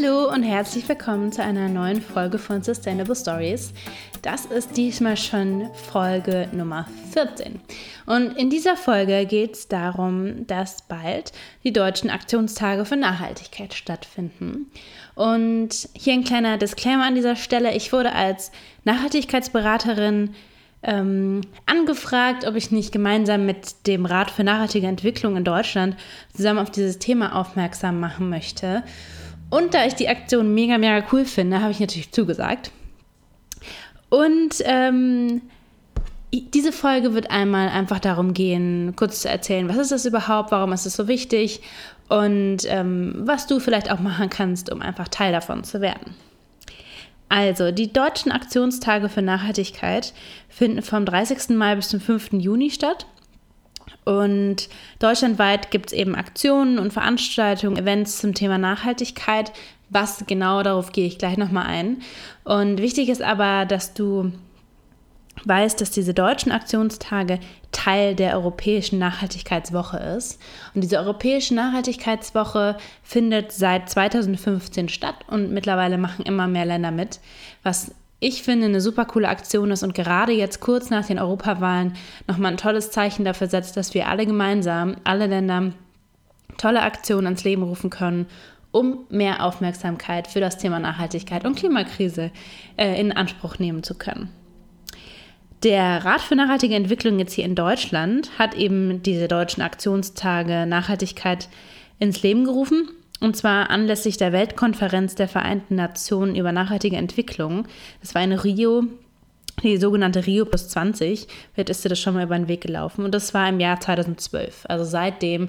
Hallo und herzlich willkommen zu einer neuen Folge von Sustainable Stories. Das ist diesmal schon Folge Nummer 14. Und in dieser Folge geht es darum, dass bald die deutschen Aktionstage für Nachhaltigkeit stattfinden. Und hier ein kleiner Disclaimer an dieser Stelle. Ich wurde als Nachhaltigkeitsberaterin ähm, angefragt, ob ich nicht gemeinsam mit dem Rat für nachhaltige Entwicklung in Deutschland zusammen auf dieses Thema aufmerksam machen möchte. Und da ich die Aktion mega, mega cool finde, habe ich natürlich zugesagt. Und ähm, diese Folge wird einmal einfach darum gehen, kurz zu erzählen, was ist das überhaupt, warum ist es so wichtig und ähm, was du vielleicht auch machen kannst, um einfach Teil davon zu werden. Also, die deutschen Aktionstage für Nachhaltigkeit finden vom 30. Mai bis zum 5. Juni statt. Und deutschlandweit gibt es eben Aktionen und Veranstaltungen, Events zum Thema Nachhaltigkeit. Was genau, darauf gehe ich gleich nochmal ein. Und wichtig ist aber, dass du weißt, dass diese deutschen Aktionstage Teil der Europäischen Nachhaltigkeitswoche ist. Und diese Europäische Nachhaltigkeitswoche findet seit 2015 statt und mittlerweile machen immer mehr Länder mit, was ich finde eine super coole Aktion ist und gerade jetzt kurz nach den Europawahlen nochmal ein tolles Zeichen dafür setzt, dass wir alle gemeinsam, alle Länder, tolle Aktionen ans Leben rufen können, um mehr Aufmerksamkeit für das Thema Nachhaltigkeit und Klimakrise äh, in Anspruch nehmen zu können. Der Rat für nachhaltige Entwicklung jetzt hier in Deutschland hat eben diese deutschen Aktionstage Nachhaltigkeit ins Leben gerufen. Und zwar anlässlich der Weltkonferenz der Vereinten Nationen über nachhaltige Entwicklung. Das war in Rio, die sogenannte Rio plus 20. Vielleicht ist dir das schon mal über den Weg gelaufen. Und das war im Jahr 2012. Also seitdem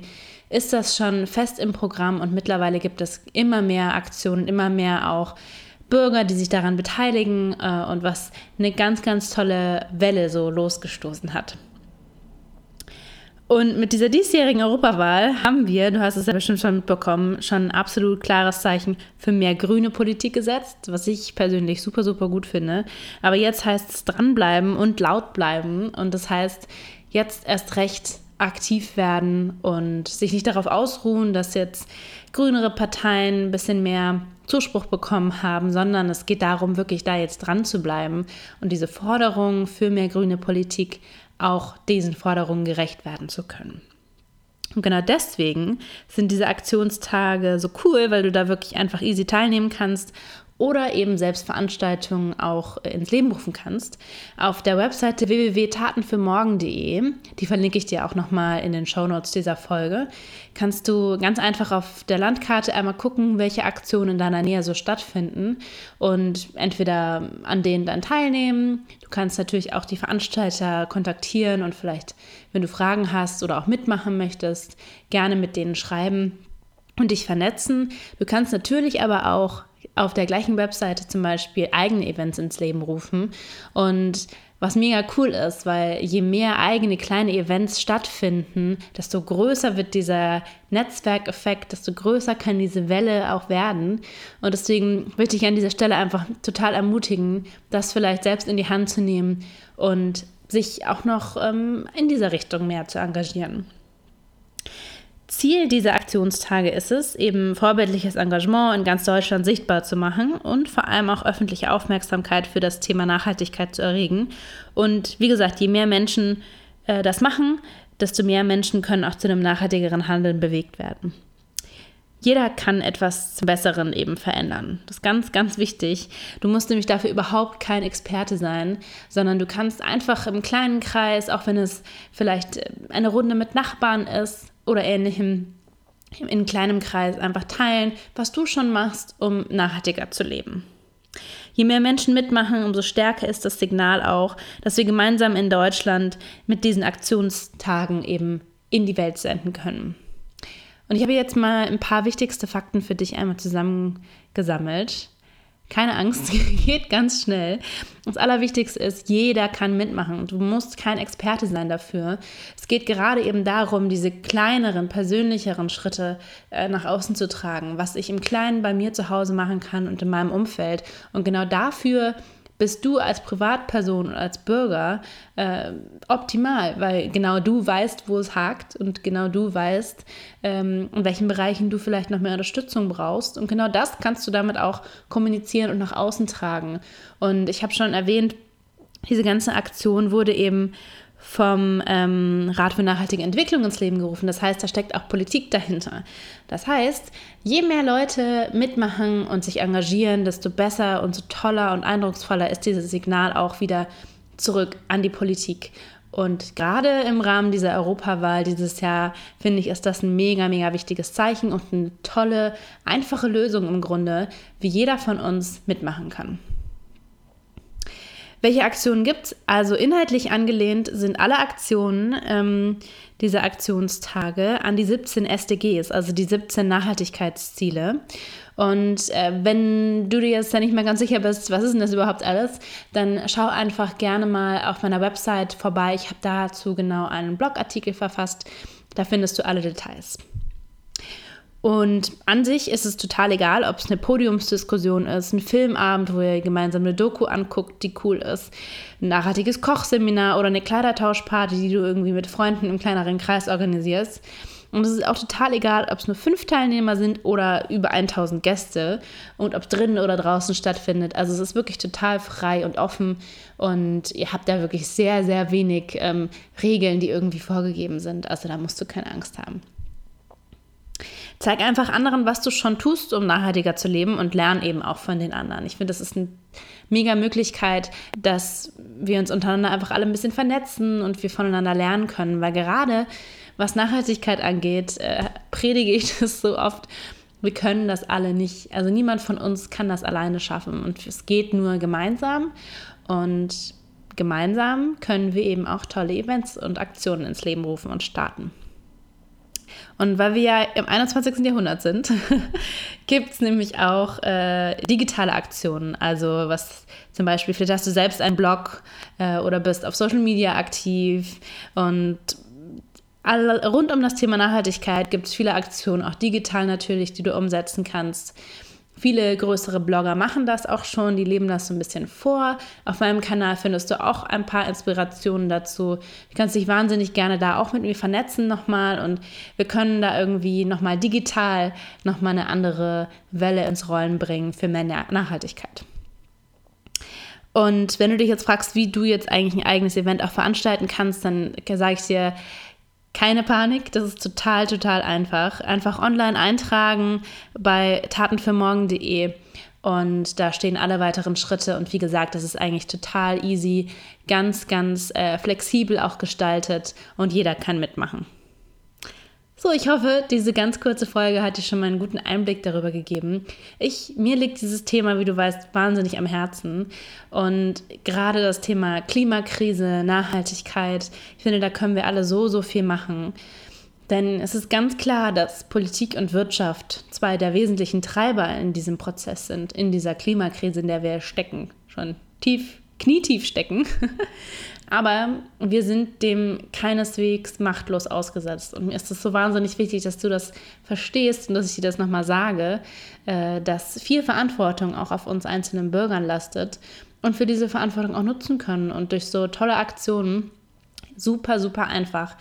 ist das schon fest im Programm und mittlerweile gibt es immer mehr Aktionen, immer mehr auch Bürger, die sich daran beteiligen äh, und was eine ganz, ganz tolle Welle so losgestoßen hat. Und mit dieser diesjährigen Europawahl haben wir, du hast es ja bestimmt schon mitbekommen, schon ein absolut klares Zeichen für mehr grüne Politik gesetzt, was ich persönlich super, super gut finde. Aber jetzt heißt es dranbleiben und laut bleiben. Und das heißt, jetzt erst recht aktiv werden und sich nicht darauf ausruhen, dass jetzt grünere Parteien ein bisschen mehr Zuspruch bekommen haben, sondern es geht darum, wirklich da jetzt dran zu bleiben und diese Forderungen für mehr grüne Politik auch diesen Forderungen gerecht werden zu können. Und genau deswegen sind diese Aktionstage so cool, weil du da wirklich einfach easy teilnehmen kannst oder eben selbst Veranstaltungen auch äh, ins Leben rufen kannst. Auf der Webseite www.tatenfürmorgen.de, die verlinke ich dir auch nochmal in den Shownotes dieser Folge, kannst du ganz einfach auf der Landkarte einmal gucken, welche Aktionen in deiner Nähe so stattfinden und entweder an denen dann teilnehmen. Du kannst natürlich auch die Veranstalter kontaktieren und vielleicht, wenn du Fragen hast oder auch mitmachen möchtest, gerne mit denen schreiben und dich vernetzen. Du kannst natürlich aber auch auf der gleichen Webseite zum Beispiel eigene Events ins Leben rufen. Und was mega cool ist, weil je mehr eigene kleine Events stattfinden, desto größer wird dieser Netzwerkeffekt, desto größer kann diese Welle auch werden. Und deswegen möchte ich an dieser Stelle einfach total ermutigen, das vielleicht selbst in die Hand zu nehmen und sich auch noch ähm, in dieser Richtung mehr zu engagieren. Ziel dieser Aktionstage ist es, eben vorbildliches Engagement in ganz Deutschland sichtbar zu machen und vor allem auch öffentliche Aufmerksamkeit für das Thema Nachhaltigkeit zu erregen. Und wie gesagt, je mehr Menschen äh, das machen, desto mehr Menschen können auch zu einem nachhaltigeren Handeln bewegt werden. Jeder kann etwas zum Besseren eben verändern. Das ist ganz, ganz wichtig. Du musst nämlich dafür überhaupt kein Experte sein, sondern du kannst einfach im kleinen Kreis, auch wenn es vielleicht eine Runde mit Nachbarn ist, oder ähnlichem in kleinem Kreis einfach teilen, was du schon machst, um nachhaltiger zu leben. Je mehr Menschen mitmachen, umso stärker ist das Signal auch, dass wir gemeinsam in Deutschland mit diesen Aktionstagen eben in die Welt senden können. Und ich habe jetzt mal ein paar wichtigste Fakten für dich einmal zusammengesammelt. Keine Angst, geht ganz schnell. Das Allerwichtigste ist, jeder kann mitmachen. Du musst kein Experte sein dafür. Es geht gerade eben darum, diese kleineren, persönlicheren Schritte äh, nach außen zu tragen, was ich im Kleinen bei mir zu Hause machen kann und in meinem Umfeld. Und genau dafür bist du als Privatperson und als Bürger äh, optimal, weil genau du weißt, wo es hakt und genau du weißt, ähm, in welchen Bereichen du vielleicht noch mehr Unterstützung brauchst. Und genau das kannst du damit auch kommunizieren und nach außen tragen. Und ich habe schon erwähnt, diese ganze Aktion wurde eben vom ähm, Rat für nachhaltige Entwicklung ins Leben gerufen. Das heißt, da steckt auch Politik dahinter. Das heißt, je mehr Leute mitmachen und sich engagieren, desto besser und so toller und eindrucksvoller ist dieses Signal auch wieder zurück an die Politik. Und gerade im Rahmen dieser Europawahl dieses Jahr, finde ich, ist das ein mega, mega wichtiges Zeichen und eine tolle, einfache Lösung im Grunde, wie jeder von uns mitmachen kann. Welche Aktionen gibt es? Also inhaltlich angelehnt sind alle Aktionen ähm, dieser Aktionstage an die 17 SDGs, also die 17 Nachhaltigkeitsziele. Und äh, wenn du dir jetzt da nicht mehr ganz sicher bist, was ist denn das überhaupt alles, dann schau einfach gerne mal auf meiner Website vorbei. Ich habe dazu genau einen Blogartikel verfasst. Da findest du alle Details. Und an sich ist es total egal, ob es eine Podiumsdiskussion ist, ein Filmabend, wo ihr gemeinsam eine Doku anguckt, die cool ist, ein nachhaltiges Kochseminar oder eine Kleidertauschparty, die du irgendwie mit Freunden im kleineren Kreis organisierst. Und es ist auch total egal, ob es nur fünf Teilnehmer sind oder über 1000 Gäste und ob drinnen oder draußen stattfindet. Also es ist wirklich total frei und offen und ihr habt da wirklich sehr, sehr wenig ähm, Regeln, die irgendwie vorgegeben sind. Also da musst du keine Angst haben. Zeig einfach anderen, was du schon tust, um nachhaltiger zu leben und lern eben auch von den anderen. Ich finde, das ist eine mega Möglichkeit, dass wir uns untereinander einfach alle ein bisschen vernetzen und wir voneinander lernen können, weil gerade was Nachhaltigkeit angeht, äh, predige ich das so oft. Wir können das alle nicht. Also niemand von uns kann das alleine schaffen und es geht nur gemeinsam und gemeinsam können wir eben auch tolle Events und Aktionen ins Leben rufen und starten. Und weil wir ja im 21. Jahrhundert sind, gibt es nämlich auch äh, digitale Aktionen. Also was zum Beispiel, vielleicht hast du selbst einen Blog äh, oder bist auf Social Media aktiv und all, rund um das Thema Nachhaltigkeit gibt es viele Aktionen, auch digital natürlich, die du umsetzen kannst. Viele größere Blogger machen das auch schon, die leben das so ein bisschen vor. Auf meinem Kanal findest du auch ein paar Inspirationen dazu. Du kannst dich wahnsinnig gerne da auch mit mir vernetzen nochmal und wir können da irgendwie nochmal digital nochmal eine andere Welle ins Rollen bringen für mehr Nachhaltigkeit. Und wenn du dich jetzt fragst, wie du jetzt eigentlich ein eigenes Event auch veranstalten kannst, dann sage ich dir, keine Panik, das ist total, total einfach. Einfach online eintragen bei tatenfürmorgen.de und da stehen alle weiteren Schritte. Und wie gesagt, das ist eigentlich total easy, ganz, ganz äh, flexibel auch gestaltet und jeder kann mitmachen. So, ich hoffe, diese ganz kurze Folge hat dir schon mal einen guten Einblick darüber gegeben. Ich, mir liegt dieses Thema, wie du weißt, wahnsinnig am Herzen. Und gerade das Thema Klimakrise, Nachhaltigkeit, ich finde, da können wir alle so, so viel machen. Denn es ist ganz klar, dass Politik und Wirtschaft zwei der wesentlichen Treiber in diesem Prozess sind, in dieser Klimakrise, in der wir stecken, schon tief, knietief stecken. Aber wir sind dem keineswegs machtlos ausgesetzt. Und mir ist es so wahnsinnig wichtig, dass du das verstehst und dass ich dir das nochmal sage, äh, dass viel Verantwortung auch auf uns einzelnen Bürgern lastet und wir diese Verantwortung auch nutzen können und durch so tolle Aktionen super, super einfach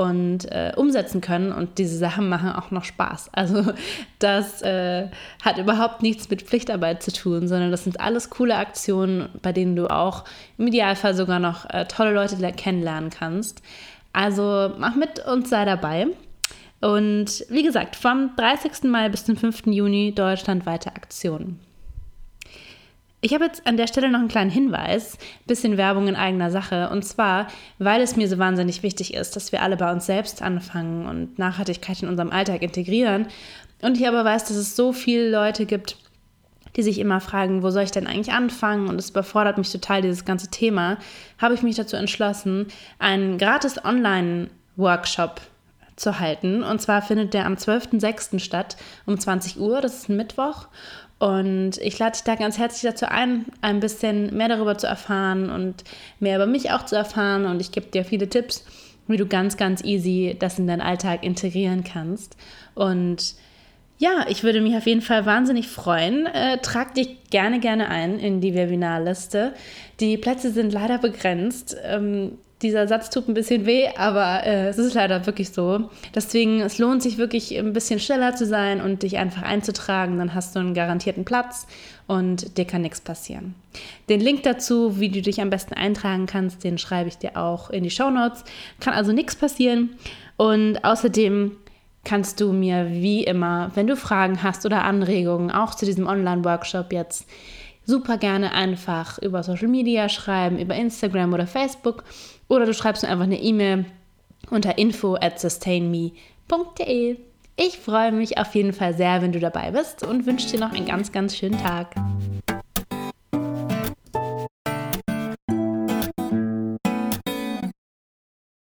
und äh, umsetzen können. Und diese Sachen machen auch noch Spaß. Also das äh, hat überhaupt nichts mit Pflichtarbeit zu tun, sondern das sind alles coole Aktionen, bei denen du auch im Idealfall sogar noch äh, tolle Leute kennenlernen kannst. Also mach mit und sei dabei. Und wie gesagt, vom 30. Mai bis zum 5. Juni deutschlandweite Aktionen. Ich habe jetzt an der Stelle noch einen kleinen Hinweis, bisschen Werbung in eigener Sache. Und zwar, weil es mir so wahnsinnig wichtig ist, dass wir alle bei uns selbst anfangen und Nachhaltigkeit in unserem Alltag integrieren. Und ich aber weiß, dass es so viele Leute gibt, die sich immer fragen, wo soll ich denn eigentlich anfangen? Und es überfordert mich total, dieses ganze Thema. Habe ich mich dazu entschlossen, einen gratis Online-Workshop zu halten. Und zwar findet der am 12.06. statt um 20 Uhr. Das ist ein Mittwoch. Und ich lade dich da ganz herzlich dazu ein, ein bisschen mehr darüber zu erfahren und mehr über mich auch zu erfahren. Und ich gebe dir viele Tipps, wie du ganz, ganz easy das in deinen Alltag integrieren kannst. Und Ja, ich würde mich auf jeden Fall wahnsinnig freuen. Äh, trag dich gerne, gerne ein in die Webinarliste. Die Plätze sind leider begrenzt. Ähm, dieser Satz tut ein bisschen weh, aber äh, es ist leider wirklich so. Deswegen, es lohnt sich wirklich ein bisschen schneller zu sein und dich einfach einzutragen. Dann hast du einen garantierten Platz und dir kann nichts passieren. Den Link dazu, wie du dich am besten eintragen kannst, den schreibe ich dir auch in die Show Notes. Kann also nichts passieren. Und außerdem kannst du mir wie immer, wenn du Fragen hast oder Anregungen, auch zu diesem Online-Workshop jetzt, super gerne einfach über Social Media schreiben, über Instagram oder Facebook oder du schreibst mir einfach eine E-Mail unter info at sustainme.de. Ich freue mich auf jeden Fall sehr, wenn du dabei bist und wünsche dir noch einen ganz, ganz schönen Tag.